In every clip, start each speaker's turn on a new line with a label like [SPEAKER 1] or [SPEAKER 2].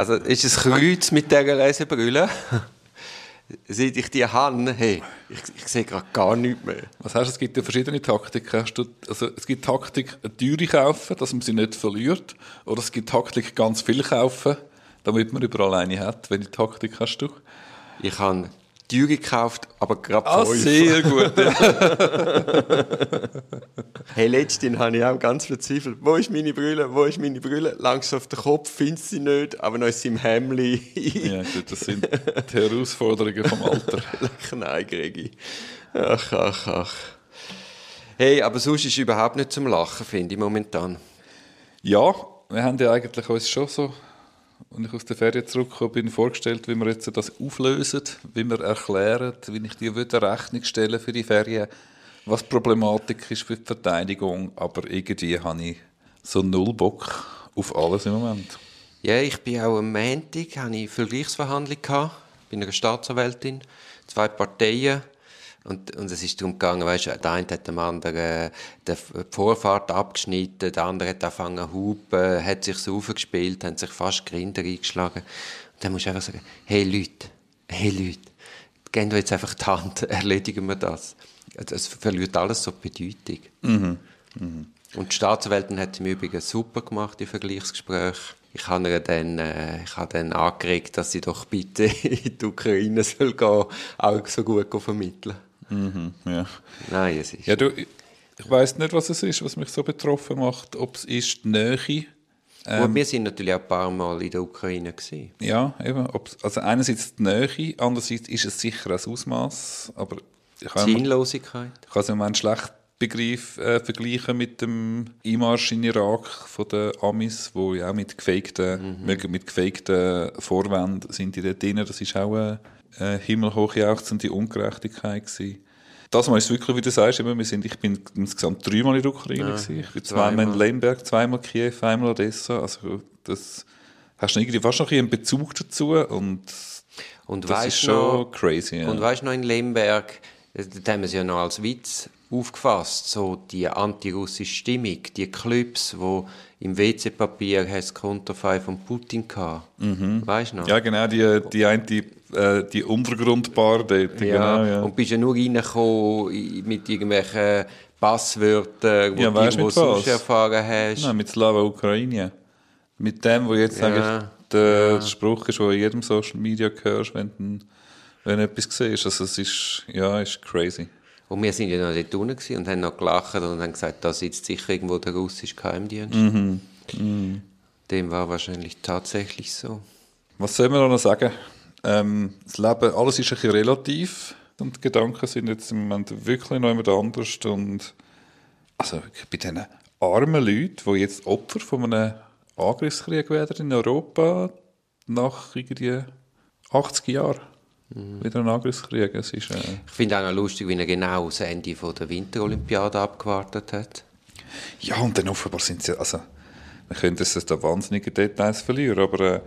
[SPEAKER 1] Also ist es Kreuz mit dieser Lesebrille? Seit ich die habe, hey, ich, ich sehe gerade gar nichts mehr.
[SPEAKER 2] Was heißt, es gibt ja verschiedene Taktiken. Also es gibt Taktik, eine teure kaufen, dass man sie nicht verliert. Oder es gibt Taktik, ganz viel kaufen, damit man überall eine hat. Welche Taktik hast du?
[SPEAKER 1] Ich habe teure gekauft, aber gerade
[SPEAKER 2] Ah,
[SPEAKER 1] fünf.
[SPEAKER 2] sehr gut.
[SPEAKER 1] Hey, letztens habe ich auch ganz verzweifelt. Wo ist meine Brille? Wo ist meine Brille? Langsam auf den Kopf, findest sie nicht, aber noch ist sie im Hemli.
[SPEAKER 2] ja, gut, das sind die Herausforderungen vom Alter.
[SPEAKER 1] Nein, Gregi. Ach, ach, ach. Hey, aber sonst ist überhaupt nicht zum Lachen, finde ich momentan.
[SPEAKER 2] Ja, wir haben ja eigentlich uns schon so, als ich aus der Ferien zurückgekommen bin, vorgestellt, wie wir jetzt das auflösen, wie wir erklären, wie ich dir eine Rechnung stellen für die Ferien, was die Problematik ist für die Verteidigung, aber irgendwie habe ich so null Bock auf alles im Moment.
[SPEAKER 1] Ja, ich bin auch am Montag, hatte ich Vergleichsverhandlung gehabt, bei einer Staatsanwältin, zwei Parteien. Und, und es ist darum gegangen, weißt der eine hat dem anderen äh, die Vorfahrt abgeschnitten, der andere hat angefangen zu hupen, hat sich so aufgespielt, hat sich fast Grinder eingeschlagen. Und dann musst du einfach sagen, hey Leute, hey Leute, geben wir jetzt einfach die Hand, erledigen wir das. Es verliert alles so die Bedeutung. Und die Staatsanwältin hat im Übrigen super gemacht, die Vergleichsgespräche. Ich habe ihr dann, äh, ich habe dann angeregt, dass sie doch bitte in die Ukraine soll gehen, auch so gut vermitteln.
[SPEAKER 2] Mhm, ja.
[SPEAKER 1] Nein, es ist...
[SPEAKER 2] Ja, du, ich, weiß nicht, was es ist, was mich so betroffen macht, ob es ist die Nähe.
[SPEAKER 1] Und wir sind natürlich auch ein paar Mal in der Ukraine gewesen.
[SPEAKER 2] Ja, eben. Ob's, also einerseits die Nähe, andererseits ist es sicher ein Ausmaß, aber ich
[SPEAKER 1] Sinnlosigkeit.
[SPEAKER 2] Ich kann es im Moment schlecht Begriff äh, vergleichen mit dem Einmarsch in Irak von den Amis, wo ja auch mit gefakten, mit, mit gefakten Vorwänden sind die dort drin. Das ist auch eine, eine himmelhochjauchzende Ungerechtigkeit gewesen. Das Mal ist wirklich, wie du sagst, eben, wir sind, ich bin insgesamt dreimal in der Ukraine gewesen. Ich bin zweimal in. Lemberg, zweimal Kiew, einmal Odessa. Also das hast du irgendwie fast noch einen Bezug dazu und
[SPEAKER 1] Und
[SPEAKER 2] das ist schon
[SPEAKER 1] noch-
[SPEAKER 2] crazy. Ja.
[SPEAKER 1] Und weißt du noch in Lemberg, äh, da haben wir es ja noch als Witz aufgefasst, so die antirussische Stimmung, die Clips, wo im WC-Papier du Konterfei von Putin gehabt. Weißt du noch?
[SPEAKER 2] Ja, genau, die, die eine, die, äh, die Untergrundbar dort.
[SPEAKER 1] Ja,
[SPEAKER 2] genau, ja.
[SPEAKER 1] Und bist ja nur reingekommen mit irgendwelchen Passwörtern, wo
[SPEAKER 2] Ja,
[SPEAKER 1] du irgendwo sonst erfahren hast.
[SPEAKER 2] Nein, mit Slava Ukraine. Mit dem, wo jetzt
[SPEAKER 1] Ja,
[SPEAKER 2] eigentlich der Spruch ist, der in jedem Social Media hörst, wenn du, wenn du etwas siehst. Also es ist, ja, ist crazy.
[SPEAKER 1] Und wir sind ja noch dort unten und haben noch gelacht und haben gesagt, da sitzt sicher irgendwo der russische Geheimdienst.
[SPEAKER 2] Mhm.
[SPEAKER 1] Dem war wahrscheinlich tatsächlich so.
[SPEAKER 2] Was soll man noch sagen? Ähm, das Leben, alles ist ein bisschen relativ und die Gedanken sind jetzt im Moment wirklich noch jemand anders und also bei diesen armen Leuten, die jetzt Opfer von einem Angriffskrieg werden in Europa nach irgendwie 80 Jahren. Wieder ein Angriffskrieg. Es ist, äh,
[SPEAKER 1] Ich finde auch noch lustig, wie er genau das Ende von der Winterolympiade abgewartet hat.
[SPEAKER 2] Ja, und dann offenbar sind sie, also, wir können das da wahnsinnige Details verlieren, aber äh,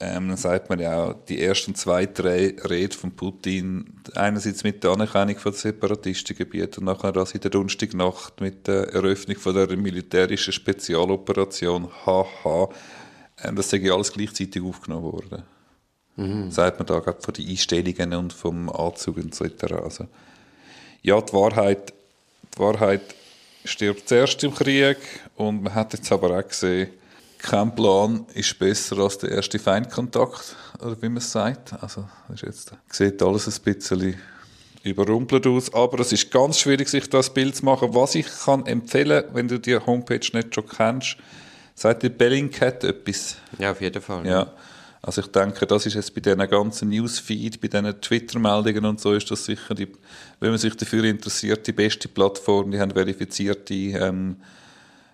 [SPEAKER 2] ähm, dann sagt man ja auch, die erste und zweite Re Rede von Putin, einerseits mit der Anerkennung von Separatistengebieten und nachher das in der Donnerstagnacht mit der Eröffnung von der militärischen Spezialoperation HH, ähm, das sei ja alles gleichzeitig aufgenommen worden. Sagt man da gerade von den Einstellungen und vom Anzug und so weiter. Also, ja, die Wahrheit, die Wahrheit stirbt zuerst im Krieg und man hat jetzt aber auch gesehen, kein Plan ist besser als der erste Feindkontakt, oder wie man es sagt. Also, ist jetzt, sieht alles ein bisschen überrumpelt aus, aber es ist ganz schwierig, sich das Bild zu machen. Was ich kann empfehlen, wenn du die Homepage nicht schon kennst, sagt dir Bellingcat etwas.
[SPEAKER 1] Ja, auf jeden Fall.
[SPEAKER 2] Ja, also ich denke, das ist jetzt bei diesen ganzen Newsfeed, bei diesen Twitter-Meldungen und so, ist das sicher, die, wenn man sich dafür interessiert, die beste Plattform. Die haben verifizierte, ähm,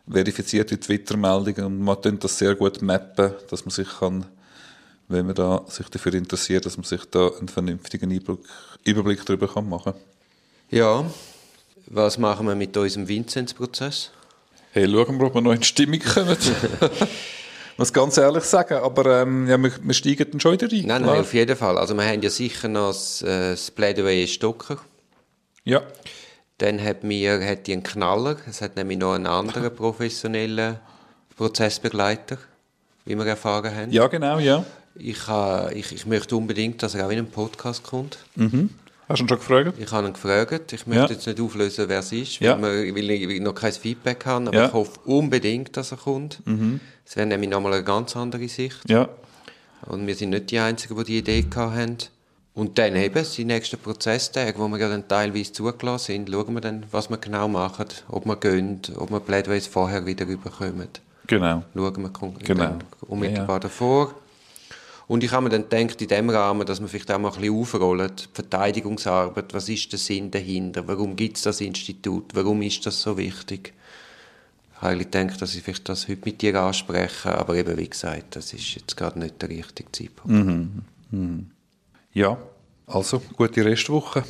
[SPEAKER 2] verifizierte Twitter-Meldungen und man kann das sehr gut mappen, dass man sich kann, wenn man da sich dafür interessiert, dass man sich da einen vernünftigen Überblick, Überblick darüber kann machen
[SPEAKER 1] Ja. Was machen wir mit unserem Vinzenz-Prozess?
[SPEAKER 2] Hey, schauen wir, ob wir noch in die Stimmung kommen. Muss ganz ehrlich sagen, aber ähm, ja, wir, wir steigen dann schon wieder rein.
[SPEAKER 1] Nein, nein, auf jeden Fall. Also wir haben ja sicher noch das, äh, das Plädoyer Stocker.
[SPEAKER 2] Ja.
[SPEAKER 1] Dann hat mir hat die einen Knaller. Es hat nämlich noch einen anderen professionellen Prozessbegleiter. wie wir erfahren haben.
[SPEAKER 2] Ja, genau, ja.
[SPEAKER 1] Ich, ha, ich, ich möchte unbedingt, dass er auch in einen Podcast kommt.
[SPEAKER 2] Mhm. Hast du ihn schon gefragt?
[SPEAKER 1] Ich habe ihn gefragt. Ich möchte
[SPEAKER 2] Ja.
[SPEAKER 1] jetzt nicht auflösen, wer es ist,
[SPEAKER 2] Ja.
[SPEAKER 1] weil, wir, weil ich noch kein Feedback habe. Aber
[SPEAKER 2] Ja. Mhm.
[SPEAKER 1] ich hoffe unbedingt, dass er kommt. Es wäre nämlich nochmal eine ganz andere Sicht.
[SPEAKER 2] Ja.
[SPEAKER 1] Und wir sind nicht die Einzigen, die die Idee haben. Und dann eben, die nächsten Prozesstage, wo wir ja dann teilweise zugelassen sind, schauen wir dann, was wir genau machen, ob wir gehen, ob wir Plädoyers vorher wieder rüberkommen.
[SPEAKER 2] Genau.
[SPEAKER 1] Schauen wir
[SPEAKER 2] Genau.
[SPEAKER 1] unmittelbar
[SPEAKER 2] Ja, ja.
[SPEAKER 1] davor. Und ich habe mir dann gedacht, in dem Rahmen, dass wir vielleicht auch mal ein bisschen aufrollen, die Verteidigungsarbeit, was ist der Sinn dahinter, warum gibt es das Institut, warum ist das so wichtig? Ich habe eigentlich gedacht, dass ich vielleicht das heute mit dir anspreche, aber eben wie gesagt, das ist jetzt gerade nicht der richtige Zeitpunkt.
[SPEAKER 2] Ja, also gute Restwoche.